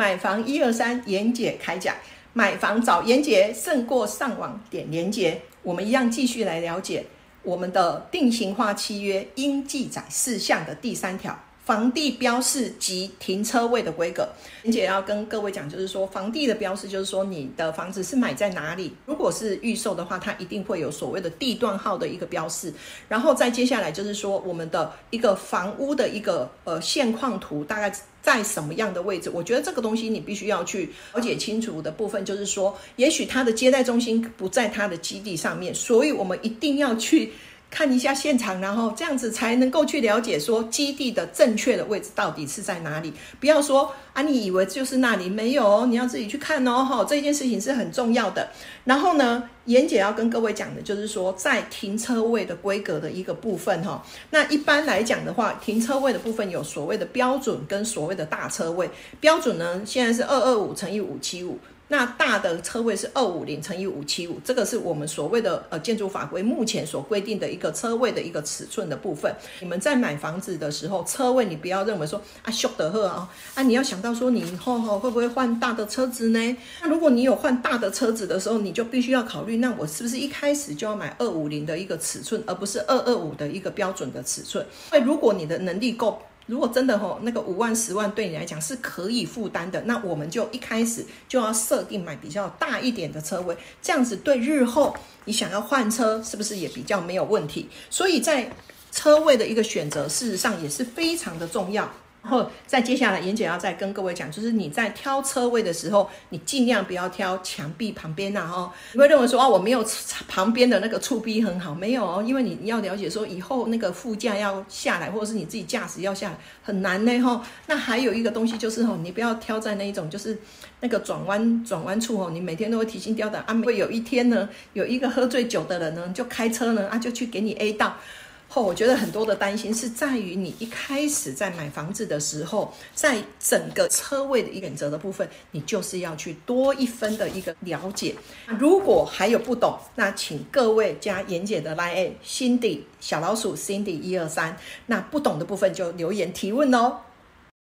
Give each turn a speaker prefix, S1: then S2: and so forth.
S1: 买房一二三，严姐开讲。买房找严姐胜过上网点连接。我们一样继续来了解我们的定型化契约应记载事项的第三条。房地标示及停车位的规格，严姐要跟各位讲，就是说房地的标示，就是说你的房子是买在哪里。如果是预售的话，它一定会有所谓的地段号的一个标示。然后再接下来就是说我们的一个房屋的一个呃现况图，大概在什么样的位置？我觉得这个东西你必须要去了解清楚的部分，就是说，也许它的接待中心不在它的基地上面，所以我们一定要去。看一下现场，然后这样子才能够去了解说基地的正确的位置到底是在哪里。不要说啊，你以为就是那里没有，你要自己去看哦。哈，这件事情是很重要的。然后呢，严姐要跟各位讲的就是说，在停车位的规格的一个部分哈。那一般来讲的话，停车位的部分有所谓的标准跟所谓的大车位。标准呢，现在是二二五乘以五七五。那大的车位是二五零乘以五七五，这个是我们所谓的呃建筑法规目前所规定的一个车位的一个尺寸的部分。你们在买房子的时候，车位你不要认为说啊修得呵啊啊，你要想到说你以后哈会不会换大的车子呢？那如果你有换大的车子的时候，你就必须要考虑，那我是不是一开始就要买二五零的一个尺寸，而不是二二五的一个标准的尺寸？因为如果你的能力够。如果真的吼那个五万十万对你来讲是可以负担的，那我们就一开始就要设定买比较大一点的车位，这样子对日后你想要换车是不是也比较没有问题？所以在车位的一个选择，事实上也是非常的重要。然后再接下来，严姐要再跟各位讲，就是你在挑车位的时候，你尽量不要挑墙壁旁边呐，哈，你会认为说，哦，我没有旁边的那个触壁很好，没有哦，因为你要了解说，以后那个副驾要下来，或者是你自己驾驶要下来，很难呢，哈。那还有一个东西就是，哈，你不要挑在那一种，就是那个转弯转弯处，哦，你每天都会提心吊胆啊，会有一天呢，有一个喝醉酒的人呢，就开车呢，啊，就去给你 A 到。后，我觉得很多的担心是在于你一开始在买房子的时候，在整个车位的一个选择的部分，你就是要去多一分的一个了解。如果还有不懂，那请各位加严姐的 line，Cindy 小老鼠 Cindy 一二三，那不懂的部分就留言提问哦。